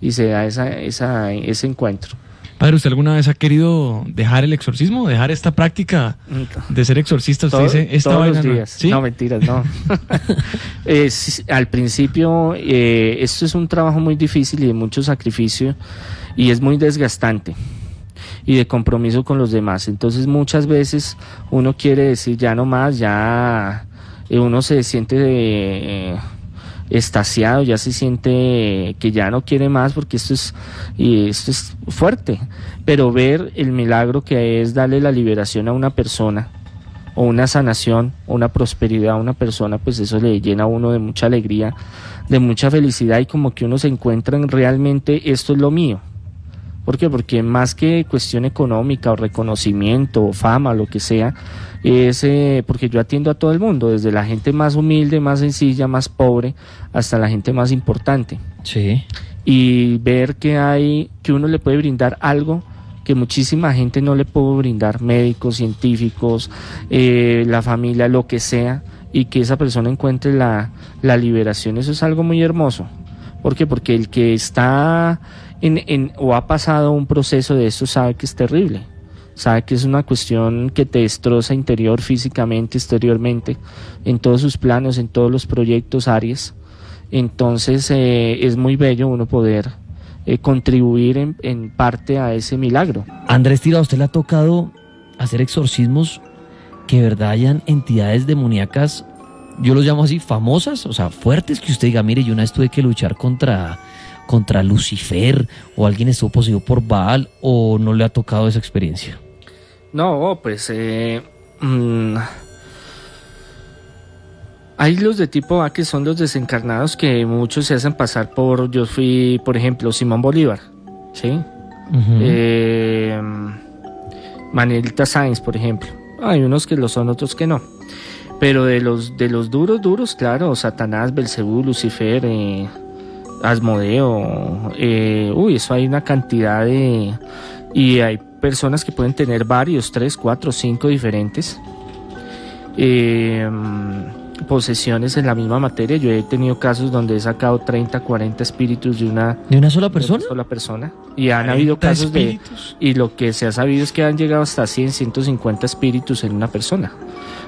y se da esa, esa, ese encuentro. Padre, ¿usted alguna vez ha querido dejar el exorcismo, dejar esta práctica de ser exorcista? Usted Todo- dice, esta todos vaina los no- días. ¿Sí? No, mentiras, no. <laughs> Es- al principio, eh, esto es un trabajo muy difícil y de mucho sacrificio y es muy desgastante y de compromiso con los demás. Entonces muchas veces uno quiere decir ya no más, ya eh, uno se siente eh, estaciado, ya se siente que ya no quiere más porque esto es, y esto es fuerte. Pero ver el milagro que es darle la liberación a una persona o una sanación o una prosperidad a una persona, pues eso le llena a uno de mucha alegría, de mucha felicidad y como que uno se encuentra en realmente esto es lo mío. ¿Por qué? Porque más que cuestión económica o reconocimiento o fama, lo que sea, es eh, porque yo atiendo a todo el mundo, desde la gente más humilde, más sencilla, más pobre, hasta la gente más importante. Sí. Y ver que hay, que uno le puede brindar algo que muchísima gente no le puede brindar, médicos, científicos, eh, la familia, lo que sea, y que esa persona encuentre la, la liberación, eso es algo muy hermoso. ¿Por qué? Porque el que está o ha pasado un proceso de esto sabe que es terrible, sabe que es una cuestión que te destroza interior, físicamente, exteriormente, en todos sus planos, en todos los proyectos, áreas. Entonces eh, es muy bello uno poder eh, contribuir en, parte a ese milagro. Andrés Tira, ¿a usted le ha tocado hacer exorcismos que verdad hayan entidades demoníacas, yo los llamo así, famosas, o sea, fuertes, que usted diga, mire, yo una vez tuve que luchar contra, contra Lucifer, o alguien estuvo poseído por Baal, o no le ha tocado esa experiencia? No, pues eh, mm, hay los de tipo A que son los desencarnados que muchos se hacen pasar por, yo fui, por ejemplo, Simón Bolívar, ¿sí? Eh, Manuelita Sáenz, por ejemplo. Hay unos que lo son, otros que no. Pero de los de los duros, duros, claro, Satanás, Belcebú, Lucifer, eh, Asmodeo, eh, uy, eso hay una cantidad de... Y hay personas que pueden tener varios, tres, cuatro, cinco diferentes. Eh, posesiones en la misma materia. Yo he tenido casos donde he sacado 30, 40 espíritus de una, ¿De una sola de persona? una sola persona. Y han habido casos de... Y lo que se ha sabido es que han llegado hasta 100, 150 espíritus en una persona.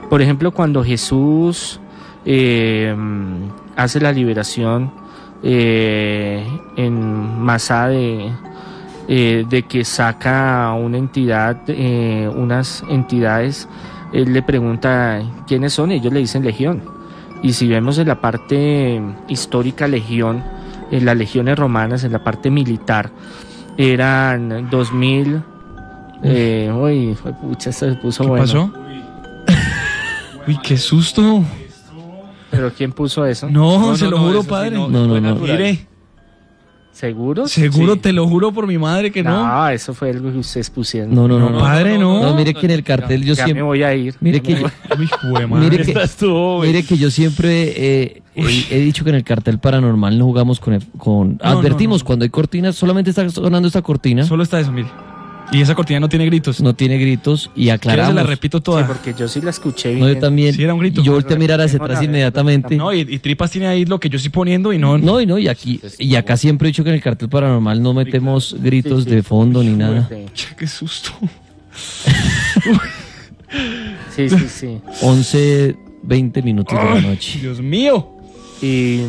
Por ejemplo, cuando Jesús eh, hace la liberación eh, en Masá de, eh, de que saca una entidad, eh, unas entidades, él le pregunta quiénes son, ellos le dicen legión. Y si vemos en la parte histórica legión, en las legiones romanas, en la parte militar, eran 2000. Eh, uy, fue pucha, se puso ¿Qué bueno. pasó? Uy, <laughs> qué susto. ¿Pero quién puso eso? No, No, se no, lo no, juro, padre. no, No, no. Mire, ¿Seguro? seguro Sí. te lo juro por mi madre que no. No, eso fue algo que ustedes pusieron. No, no, no. No, padre, no. No, mire que en el cartel yo ya siempre... me voy a ir. Mire que yo-. <laughs> Mire que, mire que yo siempre eh, he, he dicho que en el cartel paranormal no jugamos con... con No, advertimos, no, no. cuando hay cortinas, solamente está sonando esta cortina, Solo está eso, mire. Y esa cortina no tiene gritos. no tiene gritos y Quiero se aclaramos. la repito Sí, toda. porque yo sí la escuché No, bien. yo también. Sí, era un grito. Y yo volteé a mirar hacia atrás inmediatamente. No, y, y Tripas tiene ahí lo que yo estoy poniendo y no. No, y no, y aquí, y acá siempre he dicho que en el cartel paranormal no metemos gritos Sí, sí. de fondo ni nada. Sí, Che, Qué susto. <laughs> sí, sí. sí. 11, 20 minutos de la noche. Dios mío. Y,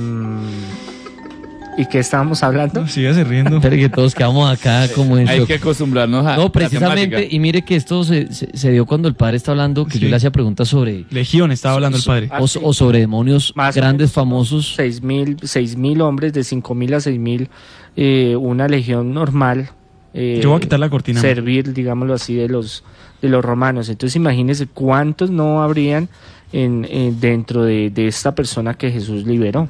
¿Y qué estábamos hablando? No, sígase riendo. Espere que todos quedamos acá como en Hay shock. que acostumbrarnos a. No, precisamente, y mire que esto se, se- se dio cuando el padre está hablando, que Sí. yo le hacía preguntas sobre, Legión, estaba hablando el padre. o, o sobre demonios Más grandes, menos famosos. Seis mil, seis mil hombres, de cinco mil a seis mil, eh, una legión normal. eh, Yo voy a quitar la cortina. Servir, digámoslo así, de los, de los romanos. Entonces imagínense cuántos no habrían en, en- dentro de, de esta persona que Jesús liberó.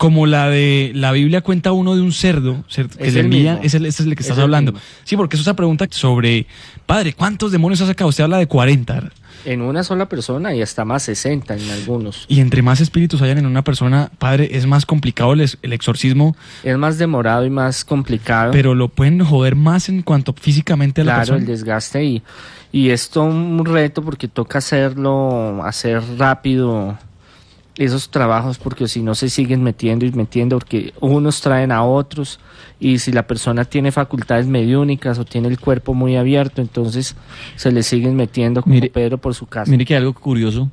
Como la de la Biblia cuenta uno de un cerdo, que Es le el envía, mismo. es el, ese es el que Es estás hablando. Sí, porque es esa pregunta sobre, padre, ¿cuántos demonios ha sacado? Usted habla de 40. ¿verdad? En una sola persona y hasta más 60 en algunos. Y entre más espíritus hayan en una persona, padre, es más complicado el, exorcismo, Es más demorado y más complicado. pero lo pueden joder más en cuanto físicamente a la claro, el persona. desgaste y, y esto un reto porque toca hacerlo, hacer rápido esos trabajos porque si no se siguen metiendo y metiendo porque unos traen a otros y si la persona tiene facultades mediúnicas o tiene el cuerpo muy abierto entonces se le siguen metiendo como Mire- Pedro por su casa. Mire que algo curioso.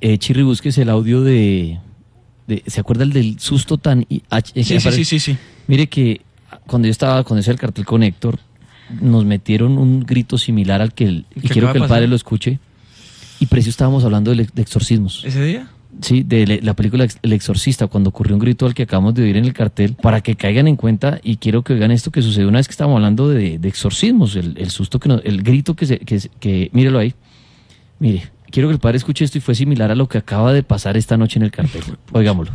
Eh, Chirri, busques el audio de, de- ¿Se acuerda el del susto tan... y- ah, eh, Sí, sí, sí, sí, sí. Mire que cuando yo estaba con ese el cartel con Héctor, nos metieron un grito similar al que el, y ¿Qué quiero que el padre lo escuche. Y precio estábamos hablando de, de exorcismos. ¿Ese día? Sí, de la película El Exorcista, cuando ocurrió un grito al que acabamos de oír en el cartel, para que caigan en cuenta y quiero que oigan esto que sucedió una vez que estábamos hablando de, de exorcismos, el, el susto que nos- el grito que se, que, que, mírelo ahí, mire, quiero que el padre escuche esto y fue similar a lo que acaba de pasar esta noche en el cartel. Oigámoslo.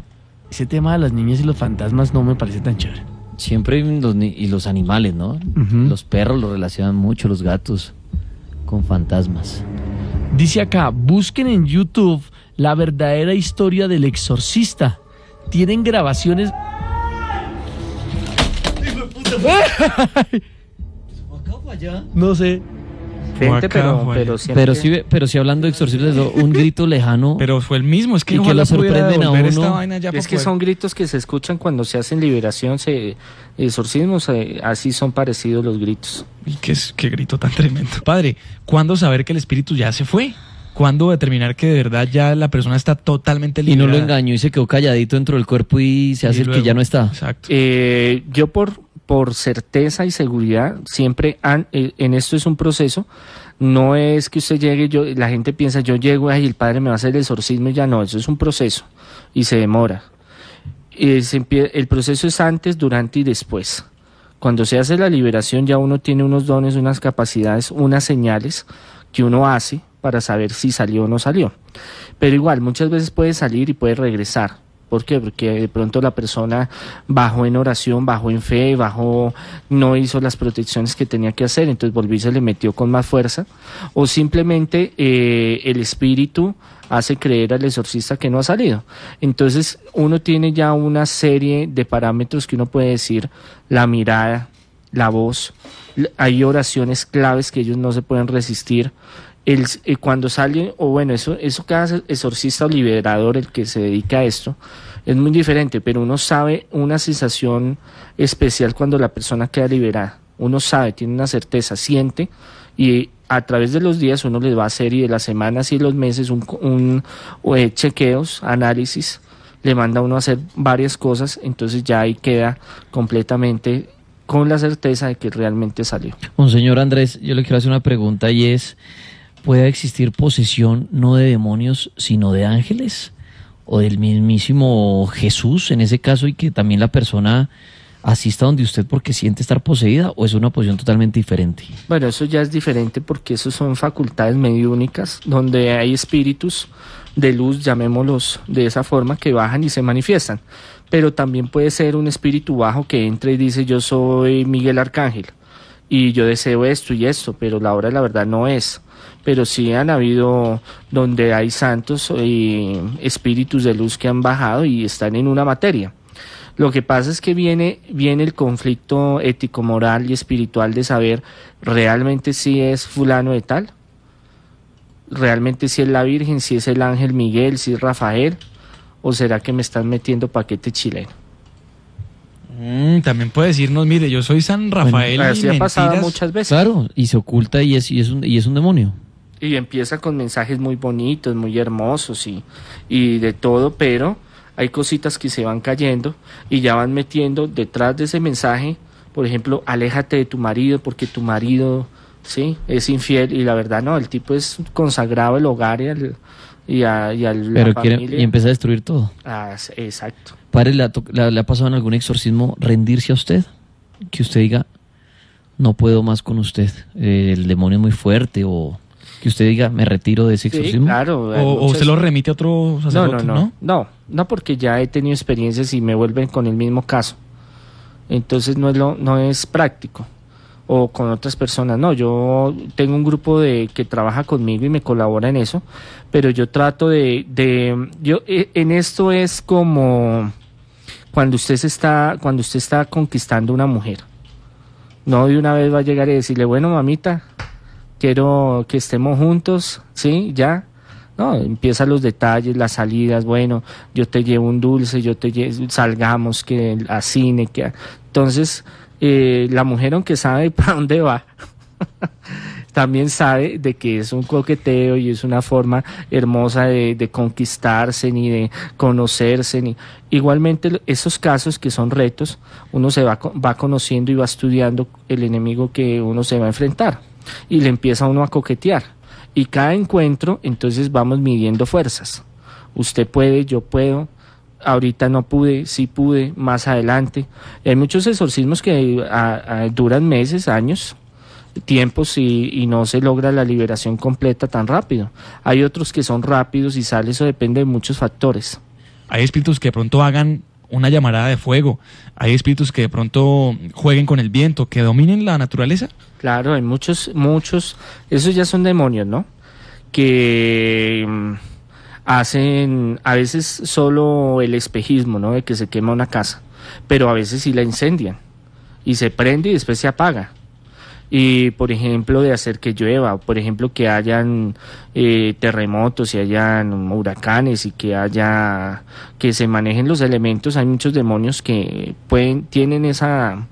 Ese tema de las niñas y los fantasmas no me parece tan chévere. Siempre los, ni- y los animales, ¿no? Los perros lo relacionan mucho, los gatos, con fantasmas. Dice acá, busquen en YouTube la verdadera historia del exorcista. Tienen grabaciones... <laughs> No sé. Pero, pero siempre- Pero sí, ve- pero sí hablando de exorcismos, un grito lejano. <laughs> Pero fue el mismo, es que Y que lo sorprenden a uno. es que poder- son gritos que se escuchan cuando se hacen liberación, se, exorcismos, eh, así son parecidos los gritos. Y qué grito tan tremendo. Padre, ¿cuándo saber que el espíritu ya se fue? ¿Cuándo determinar que de verdad ya la persona está totalmente y no liberada? lo engañó y se quedó calladito dentro del cuerpo y se Y hace el luego- que ya no está. Exacto. Eh, yo por, por certeza y seguridad, siempre han- eh, en esto es un proceso, no es que usted llegue, yo, la gente piensa, yo llego y el padre me va a hacer el exorcismo y ya no, eso es un proceso y se demora. El proceso es antes, durante y después. Cuando se hace la liberación ya uno tiene unos dones, unas capacidades, unas señales que uno hace para saber si salió o no salió. Pero igual, muchas veces puede salir y puede regresar, ¿Por qué? Porque de pronto la persona bajó en oración, bajó en fe, bajó, no hizo las protecciones que tenía que hacer, entonces volvió y se le metió con más fuerza. O simplemente eh, el espíritu hace creer al exorcista que no ha salido. Entonces uno tiene ya una serie de parámetros que uno puede decir, la mirada, la voz, hay oraciones claves que ellos no se pueden resistir. El, eh, cuando sale, o bueno, eso, eso cada exorcista o liberador, el que se dedica a esto, es muy diferente, pero uno sabe una sensación especial cuando la persona queda liberada. Uno sabe, tiene una certeza, siente y a través de los días uno les va a hacer y de las semanas y los meses un, un eh, chequeos, análisis, le manda uno a hacer varias cosas, entonces ya ahí queda completamente con la certeza de que realmente salió. Monseñor Andrés, yo le quiero hacer una pregunta y es, ¿puede existir posesión no de demonios, sino de ángeles? ¿O del mismísimo Jesús en ese caso y que también la persona asista donde usted porque siente estar poseída o es una posición totalmente diferente? Bueno, eso ya es diferente porque eso son facultades mediúnicas donde hay espíritus de luz, llamémoslos de esa forma, que bajan y se manifiestan. Pero también puede ser un espíritu bajo que entra y dice yo soy Miguel Arcángel y yo deseo esto y esto, pero la hora de la verdad no es. Pero sí han habido donde hay santos y espíritus de luz que han bajado y están en una materia. Lo que pasa es que viene, viene el conflicto ético, moral y espiritual de saber realmente si es fulano de tal, realmente si es la Virgen, si es el ángel Miguel, si es Rafael, o será que me están metiendo paquete chileno. Mm, también puede decirnos, mire, yo soy San Rafael. y Así ha pasado muchas veces. Claro, y se oculta y es, y es, un, y es un demonio. Y empieza con mensajes muy bonitos, muy hermosos y, y de todo, pero hay cositas que se van cayendo y ya van metiendo detrás de ese mensaje, por ejemplo, aléjate de tu marido porque tu marido, sí, es infiel y la verdad no, el tipo es consagrado al hogar y al y a, y a la Pero quiere, familia. y empieza a destruir todo. Ah, exacto. Padre, ¿le ha, to- le ha- pasado en algún exorcismo rendirse a usted? Que usted diga, no puedo más con usted, eh, el demonio es muy fuerte, o que usted diga, me retiro de ese Sí, exorcismo. claro. O, se lo remite a otro No, sacerdote, no, no, no, no, porque ya he tenido experiencias y me vuelven con el mismo caso. Entonces no es lo, no es práctico. O con otras personas, no. Yo tengo un grupo de que trabaja conmigo y me colabora en eso, pero yo trato de, de, yo eh, en esto es como cuando usted se está, cuando usted está conquistando una mujer. No de una vez va a llegar y decirle, bueno, mamita, quiero que estemos juntos, ¿sí? Ya. No, empiezan los detalles, las salidas, bueno, yo te llevo un dulce, yo te llevo, salgamos que a cine, que entonces eh, la mujer aunque sabe <laughs> para dónde va, también sabe de que es un coqueteo y es una forma hermosa de, conquistarse ni de conocerse ni igualmente esos casos que son retos uno se va va conociendo y va estudiando el enemigo que uno se va a enfrentar y le empieza uno a coquetear. Y cada encuentro entonces vamos midiendo fuerzas. Usted puede yo puedo ahorita no pude, sí pude, más adelante. Hay muchos exorcismos que ah, duran meses, años, tiempos y, y no se logra la liberación completa tan rápido. Hay otros que son rápidos y sale, eso depende de muchos factores. Hay espíritus que de pronto hagan una llamarada de fuego. Hay espíritus que de pronto jueguen con el viento, que dominen la naturaleza. Claro, hay muchos, muchos, esos ya son demonios, ¿no? Que mm, hacen a veces solo el espejismo, ¿no? De que se quema una casa, pero a veces sí la incendian y se prende y después se apaga. Y por ejemplo de hacer que llueva, por ejemplo que hayan eh, terremotos y hayan huracanes y que haya que se manejen los elementos, hay muchos demonios que pueden tienen esa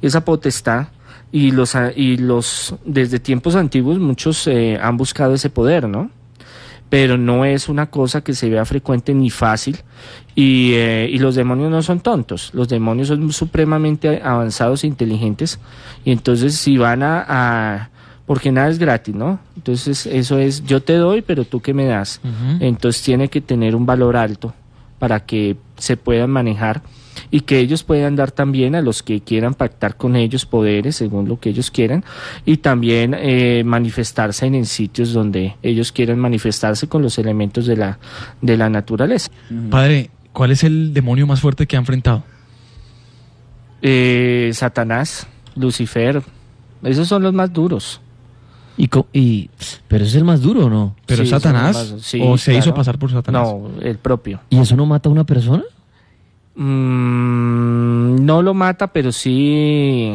esa potestad y los y los desde tiempos antiguos muchos eh, han buscado ese poder, ¿no? Pero no es una cosa que se vea frecuente ni fácil. Y, eh, y los demonios no son tontos, los demonios son supremamente avanzados e inteligentes. Y entonces si van a, a- porque nada es gratis, ¿no? Entonces eso es yo te doy pero tú qué me das. Entonces tiene que tener un valor alto para que se puedan manejar y que ellos puedan dar también a los que quieran pactar con ellos poderes según lo que ellos quieran y también eh, manifestarse en, en sitios donde ellos quieran manifestarse con los elementos de la, de la naturaleza. Padre, ¿Cuál es el demonio más fuerte que ha enfrentado? Eh, Satanás, Lucifer, esos son los más duros. Y, co- y pero ese es el más duro, ¿o ¿no? ¿Pero Sí, Satanás? más- sí, ¿O se hizo pasar por Satanás? No, el propio. ¿Y eso no mata a una persona? Mm, no lo mata, pero sí.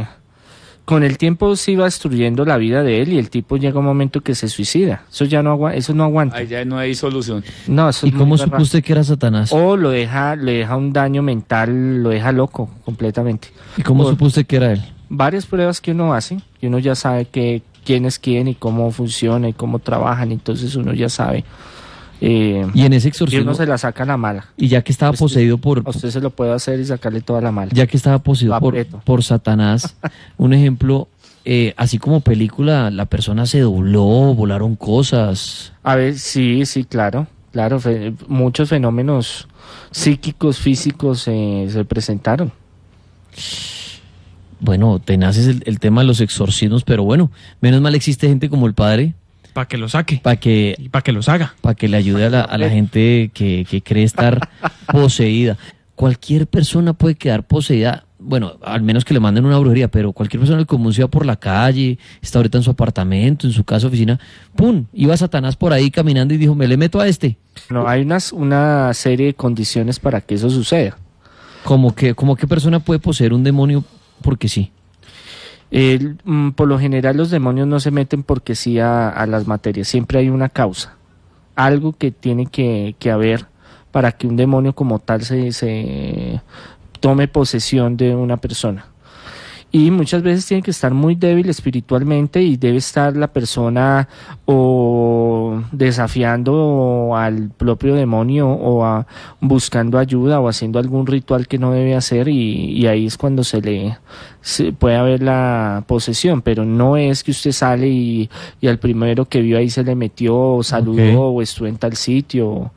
Con el tiempo sí va destruyendo la vida de él y el tipo llega un momento que se suicida. Eso ya no aguanta, eso no aguanta. Ahí ya no hay solución. No, eso ¿Y cómo supo usted que era Satanás? O lo deja, le deja un daño mental, lo deja loco completamente. ¿Y cómo por- supo usted que era él? Varias pruebas que uno hace y uno ya sabe que quién es quién y cómo funciona y cómo trabajan, entonces uno ya sabe. Eh, Y en ese y exorcismo, uno se la saca a la mala. y ya que estaba Pues, poseído por, A usted se lo puede hacer y sacarle toda la mala. ya que estaba poseído por, por Satanás, <laughs> un ejemplo, eh, así como película, la persona se dobló, volaron cosas. A ver, sí, sí, claro, claro, fe- muchos fenómenos psíquicos, físicos eh, se presentaron. Bueno, tenaz es el, el tema de los exorcismos, pero bueno, menos mal existe gente como el padre Para que lo saque para que, y para que los haga. para que le ayude a la, a la gente que, que cree estar <laughs> poseída. Cualquier persona puede quedar poseída, bueno, al menos que le manden una brujería, pero cualquier persona del común se va por la calle, está ahorita en su apartamento, en su casa, oficina, ¡pum! Iba Satanás por ahí caminando y dijo, me le meto a este. No, hay unas, una serie de condiciones para que eso suceda. Como que, como qué persona puede poseer un demonio porque sí. Mm, por lo general los demonios no se meten porque sí a, a las materias, siempre hay una causa, algo que tiene que, que haber para que un demonio como tal se, se tome posesión de una persona. Y muchas veces tiene que estar muy débil espiritualmente y debe estar la persona o desafiando al propio demonio o a- buscando ayuda o haciendo algún ritual que no debe hacer y, y ahí es cuando se le se puede haber la posesión, pero no es que usted sale y, y al primero que vio ahí se le metió o saludó o estuvo en tal sitio.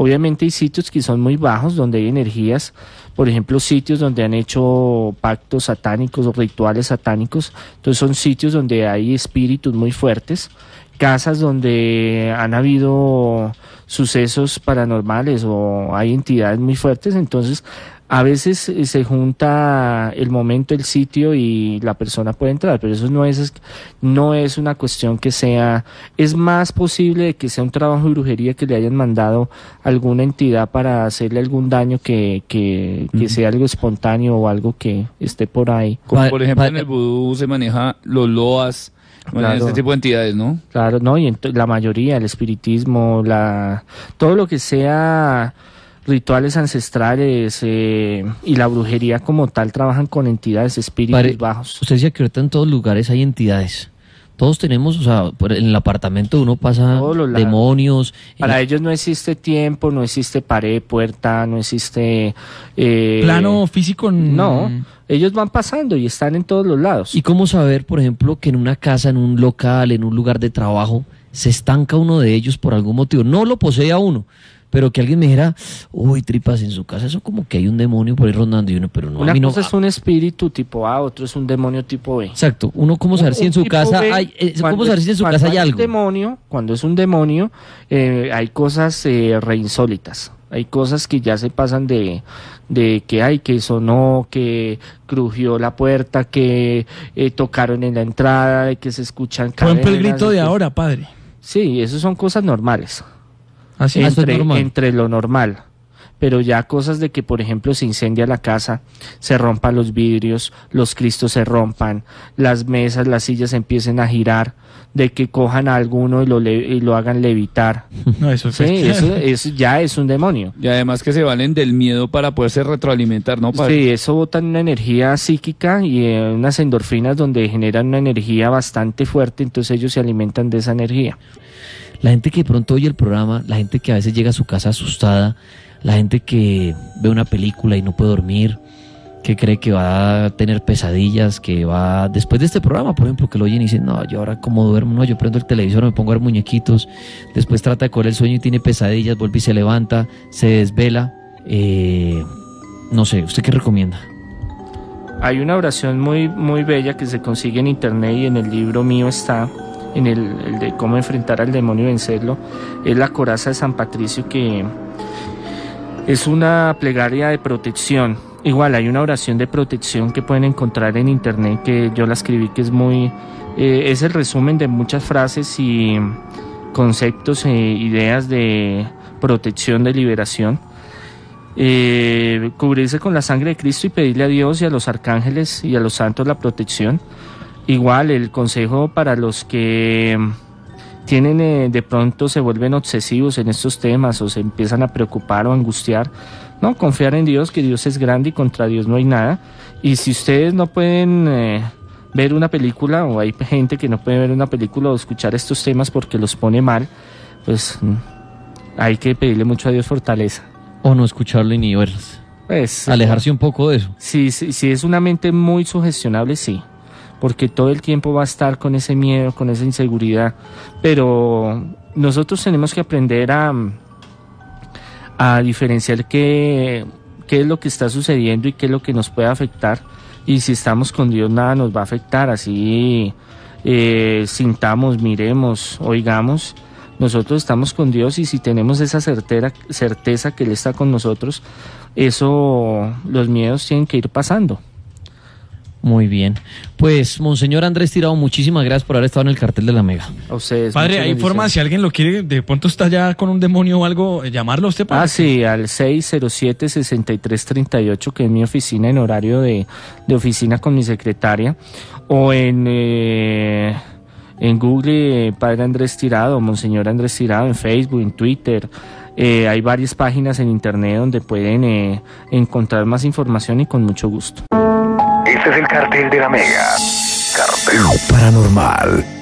Obviamente hay sitios que son muy bajos donde hay energías, por ejemplo sitios donde han hecho pactos satánicos o rituales satánicos, entonces son sitios donde hay espíritus muy fuertes, casas donde han habido sucesos paranormales o hay entidades muy fuertes, entonces a veces eh, se junta el momento, el sitio y la persona puede entrar, pero eso no es, no es una cuestión que sea, es más posible de que sea un trabajo de brujería que le hayan mandado alguna entidad para hacerle algún daño que, que, que sea algo espontáneo o algo que esté por ahí. Como por ejemplo en el vudú se maneja los loas, bueno, Claro. este tipo de entidades, ¿no? Claro, no, y la mayoría, el espiritismo, la, todo lo que sea rituales ancestrales eh, y la brujería como tal trabajan con entidades, espíritus Pare- bajos. Usted decía que ahorita en todos lugares hay entidades. Todos tenemos, o sea, por- en el apartamento uno pasa demonios. Para eh, ellos no existe tiempo, no existe pared, puerta, no existe... eh, Plano físico. No, ellos van pasando y están en todos los lados. ¿Y cómo saber, por ejemplo, que en una casa, en un local, en un lugar de trabajo, se estanca uno de ellos por algún motivo? No lo posee a uno, pero que alguien me dijera, uy, tripas en su casa, eso como que hay un demonio por ahí rondando y uno, pero no, a Una no. cosa es un espíritu tipo A, otro es un demonio tipo B. Exacto, uno cómo saber si en su casa B, hay, eh, cuando cómo saber es- si en su casa hay un algo. demonio, cuando es un demonio, eh, hay cosas eh, reinsólitas. Hay cosas que ya se pasan de, de que hay, que sonó, que crujió la puerta, que eh, tocaron en la entrada, de que se escuchan Por ejemplo, el cadenas, grito de que- ahora, padre. Sí, eso son cosas normales Así Ah, es entre, normal. entre lo normal. Pero ya cosas de que, por ejemplo, se incendia la casa, se rompan los vidrios, los cristos se rompan, las mesas, las sillas empiecen a girar, de que cojan a alguno y lo, le- y lo hagan levitar. <laughs> No, eso Sí, eso <laughs> ya es un demonio. Y además que se valen del miedo para poderse retroalimentar, ¿no? padre? Sí, eso botan una energía psíquica y eh, unas endorfinas donde generan una energía bastante fuerte, entonces ellos se alimentan de esa energía. La gente que de pronto oye el programa, la gente que a veces llega a su casa asustada, la gente que ve una película y no puede dormir, que cree que va a tener pesadillas, que va después de este programa, por ejemplo, que lo oyen y dicen, no, yo ahora cómo duermo, no, yo prendo el televisor, me pongo a ver muñequitos, después trata de coger el sueño y tiene pesadillas, vuelve y se levanta, se desvela. Eh, no sé, ¿usted qué recomienda? Hay una oración muy, muy bella que se consigue en internet y en el libro mío está, en el, de cómo enfrentar al demonio y vencerlo. Es la coraza de San Patricio que, Es una plegaria de protección. Igual hay una oración de protección que pueden encontrar en internet que yo la escribí que es muy... eh, es el resumen de muchas frases y conceptos e ideas de protección, de liberación. Eh, cubrirse con la sangre de Cristo y pedirle a Dios y a los arcángeles y a los santos la protección. Igual el consejo para los que tienen eh, de pronto se vuelven obsesivos en estos temas o se empiezan a preocupar o angustiar, no, confiar en Dios, que Dios es grande y contra Dios no hay nada. Y si ustedes no pueden eh, ver una película o hay gente que no puede ver una película o escuchar estos temas porque los pone mal, pues mm, hay que pedirle mucho a Dios fortaleza. O no escucharlo y ni verlas. Pues, Alejarse un poco de eso. Si, si, si es una mente muy sugestionable, sí. Porque todo el tiempo va a estar con ese miedo, con esa inseguridad. Pero nosotros tenemos que aprender a, a diferenciar qué, qué es lo que está sucediendo y qué es lo que nos puede afectar. Y si estamos con Dios, nada nos va a afectar. Así eh, sintamos, miremos, oigamos. Nosotros estamos con Dios y si tenemos esa certera, certeza que Él está con nosotros, eso, los miedos tienen que ir pasando. Muy bien. Pues, Monseñor Andrés Tirado, muchísimas gracias por haber estado en el cartel de la Mega. A ustedes. Padre, hay forma, si alguien lo quiere, de pronto está ya con un demonio o algo, eh, llamarlo a usted para Ah, sí, al 607-6338, que es mi oficina en horario de, de oficina con mi secretaria, o en, eh, en Google, eh, Padre Andrés Tirado, Monseñor Andrés Tirado, en Facebook, en Twitter. Eh, hay varias páginas en internet donde pueden eh, encontrar más información y con mucho gusto. Es el cartel de la Mega. Cartel paranormal.